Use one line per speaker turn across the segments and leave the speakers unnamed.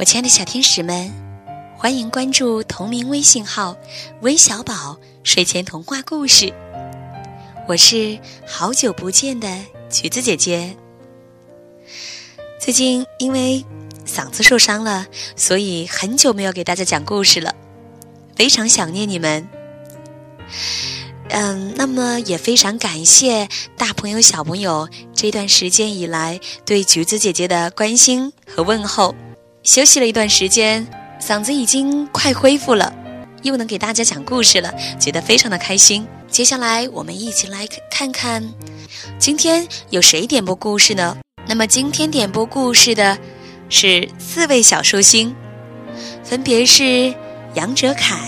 我亲爱的小天使们，欢迎关注同名微信号“微小宝睡前童话故事”。我是好久不见的橘子姐姐。最近因为嗓子受伤了，所以很久没有给大家讲故事了，非常想念你们。嗯，那么也非常感谢大朋友、小朋友这段时间以来对橘子姐姐的关心和问候。休息了一段时间，嗓子已经快恢复了，又能给大家讲故事了，觉得非常的开心。接下来我们一起来看看，今天有谁点播故事呢？那么今天点播故事的是四位小寿星，分别是杨哲凯。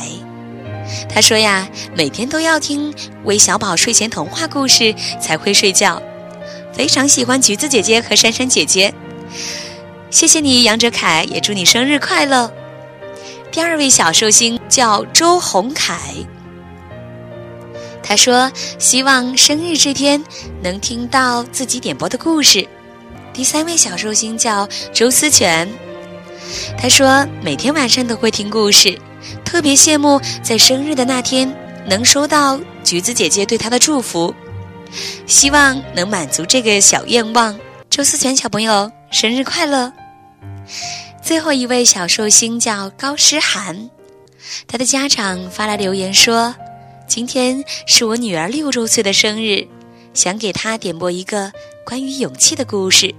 他说呀，每天都要听韦小宝睡前童话故事才会睡觉，非常喜欢橘子姐姐和珊珊姐姐。谢谢你，杨哲凯，也祝你生日快乐。第二位小寿星叫周宏凯，他说希望生日这天能听到自己点播的故事。第三位小寿星叫周思全，他说每天晚上都会听故事，特别羡慕在生日的那天能收到橘子姐姐对他的祝福，希望能满足这个小愿望。周思全小朋友生日快乐！最后一位小寿星叫高诗涵，他的家长发来留言说：“今天是我女儿六周岁的生日，想给她点播一个关于勇气的故事。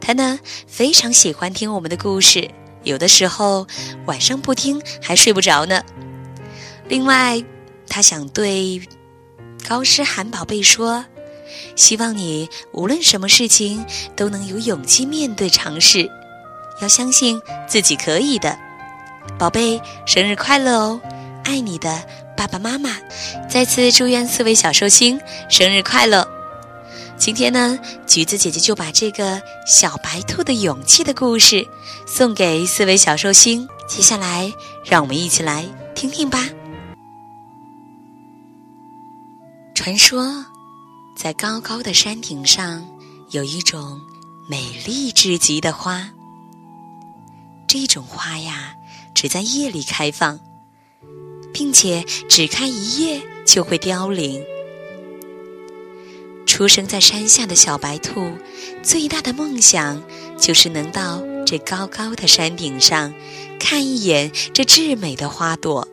她呢非常喜欢听我们的故事，有的时候晚上不听还睡不着呢。另外，她想对高诗涵宝贝说，希望你无论什么事情都能有勇气面对尝试。”要相信自己可以的，宝贝，生日快乐哦！爱你的爸爸妈妈。再次祝愿四位小寿星生日快乐。今天呢，橘子姐姐就把这个小白兔的勇气的故事送给四位小寿星。接下来，让我们一起来听听吧。传说，在高高的山顶上，有一种美丽至极的花。这种花呀，只在夜里开放，并且只开一夜就会凋零。出生在山下的小白兔，最大的梦想就是能到这高高的山顶上，看一眼这至美的花朵。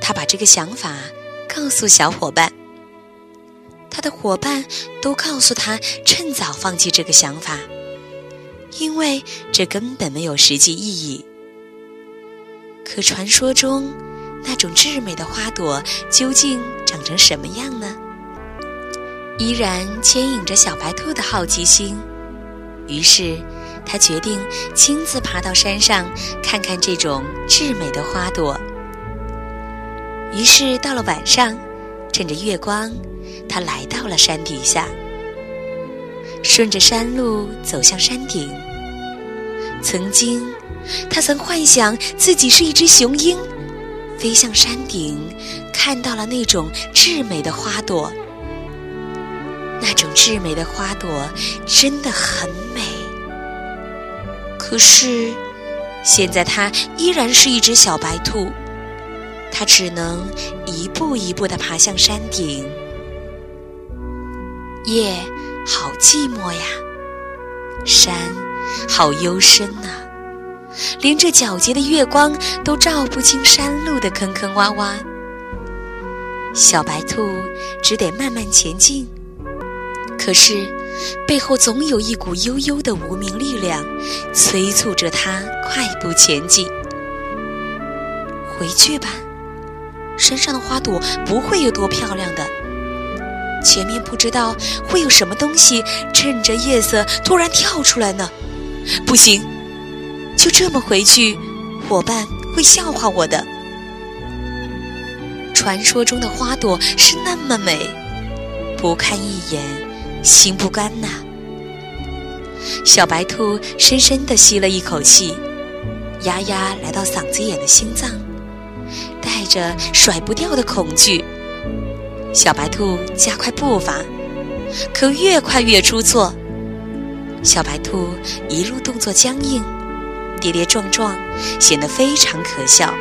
他把这个想法告诉小伙伴，他的伙伴都告诉他，趁早放弃这个想法。因为这根本没有实际意义。可传说中那种至美的花朵究竟长成什么样呢？依然牵引着小白兔的好奇心。于是，他决定亲自爬到山上看看这种至美的花朵。于是，到了晚上，趁着月光，他来到了山底下。顺着山路走向山顶。曾经，他曾幻想自己是一只雄鹰，飞向山顶，看到了那种至美的花朵。那种至美的花朵真的很美。可是，现在他依然是一只小白兔，他只能一步一步地爬向山顶。夜。好寂寞呀，山好幽深呐，连这皎洁的月光都照不清山路的坑坑洼洼。小白兔只得慢慢前进，可是背后总有一股悠悠的无名力量，催促着它快步前进。回去吧，山上的花朵不会有多漂亮的。前面不知道会有什么东西趁着夜色突然跳出来呢？不行，就这么回去，伙伴会笑话我的。传说中的花朵是那么美，不看一眼心不甘呐。小白兔深深地吸了一口气，压压来到嗓子眼的心脏，带着甩不掉的恐惧。小白兔加快步伐，可越快越出错。小白兔一路动作僵硬，跌跌撞撞，显得非常可笑。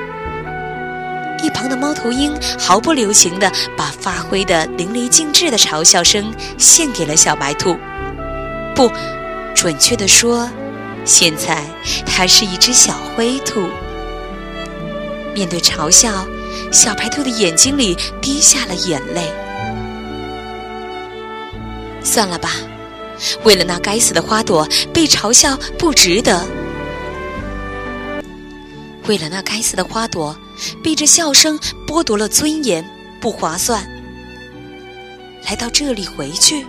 一旁的猫头鹰毫不留情地把发挥的淋漓尽致的嘲笑声献给了小白兔。不，准确地说，现在它是一只小灰兔。面对嘲笑，小白兔的眼睛里滴下了眼泪。算了吧，为了那该死的花朵，被嘲笑不值得。为了那该死的花朵，被这笑声剥夺了尊严，不划算。来到这里回去，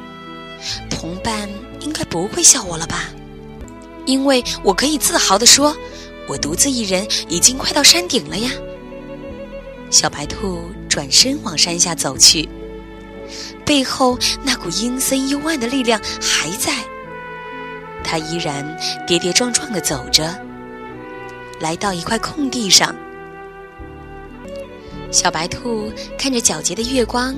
同伴应该不会笑我了吧？因为我可以自豪地说，我独自一人已经快到山顶了呀。小白兔转身往山下走去。背后那股阴森幽暗的力量还在，它依然跌跌撞撞地走着，来到一块空地上。小白兔看着皎洁的月光，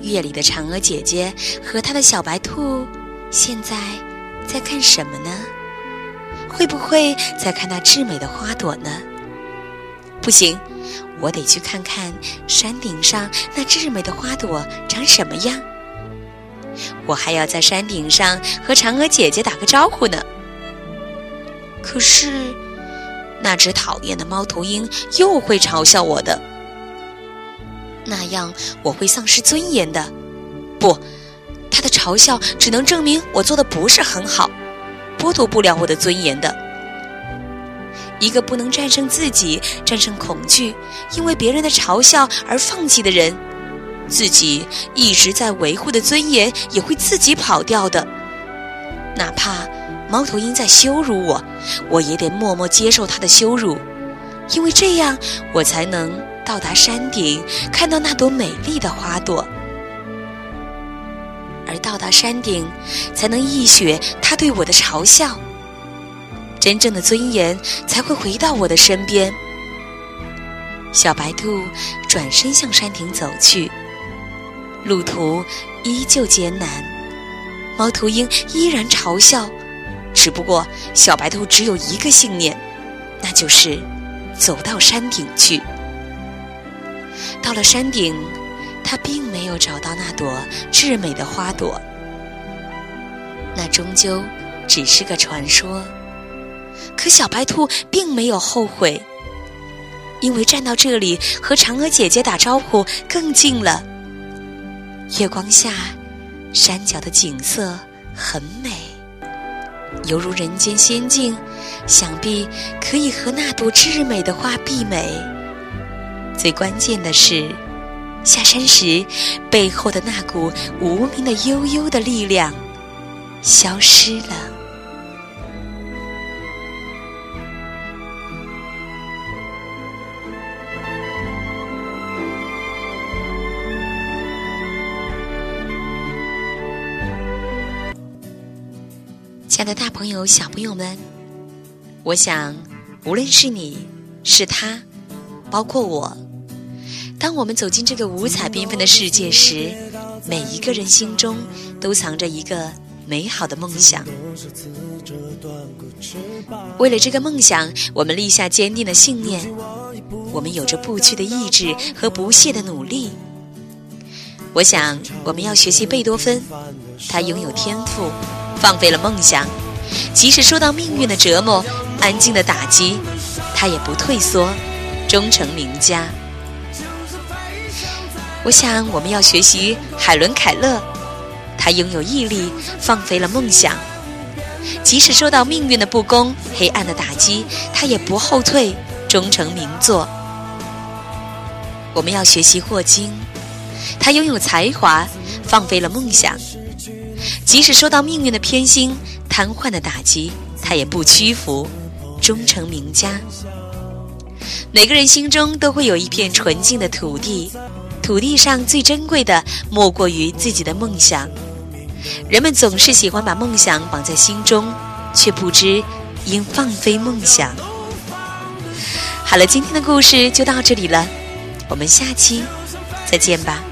月里的嫦娥姐姐和她的小白兔，现在在看什么呢？会不会在看那至美的花朵呢？不行。我得去看看山顶上那至美的花朵长什么样。我还要在山顶上和嫦娥姐姐打个招呼呢。可是，那只讨厌的猫头鹰又会嘲笑我的，那样我会丧失尊严的。不，他的嘲笑只能证明我做的不是很好，剥夺不了我的尊严的。一个不能战胜自己、战胜恐惧，因为别人的嘲笑而放弃的人，自己一直在维护的尊严也会自己跑掉的。哪怕猫头鹰在羞辱我，我也得默默接受他的羞辱，因为这样我才能到达山顶，看到那朵美丽的花朵，而到达山顶，才能一雪他对我的嘲笑。真正的尊严才会回到我的身边。小白兔转身向山顶走去，路途依旧艰难，猫头鹰依然嘲笑，只不过小白兔只有一个信念，那就是走到山顶去。到了山顶，它并没有找到那朵至美的花朵，那终究只是个传说。可小白兔并没有后悔，因为站到这里和嫦娥姐姐打招呼更近了。月光下，山脚的景色很美，犹如人间仙境，想必可以和那朵至美的花媲美。最关键的是，下山时背后的那股无名的悠悠的力量消失了。朋友、小朋友们，我想，无论是你，是他，包括我，当我们走进这个五彩缤纷的世界时，每一个人心中都藏着一个美好的梦想。为了这个梦想，我们立下坚定的信念，我们有着不屈的意志和不懈的努力。我想，我们要学习贝多芬，他拥有天赋。放飞了梦想，即使受到命运的折磨、安静的打击，他也不退缩，终成名家。我想，我们要学习海伦·凯勒，他拥有毅力，放飞了梦想，即使受到命运的不公、黑暗的打击，他也不后退，终成名作。我们要学习霍金，他拥有才华，放飞了梦想。即使受到命运的偏心、瘫痪的打击，他也不屈服，终成名家。每个人心中都会有一片纯净的土地，土地上最珍贵的莫过于自己的梦想。人们总是喜欢把梦想绑在心中，却不知应放飞梦想。好了，今天的故事就到这里了，我们下期再见吧。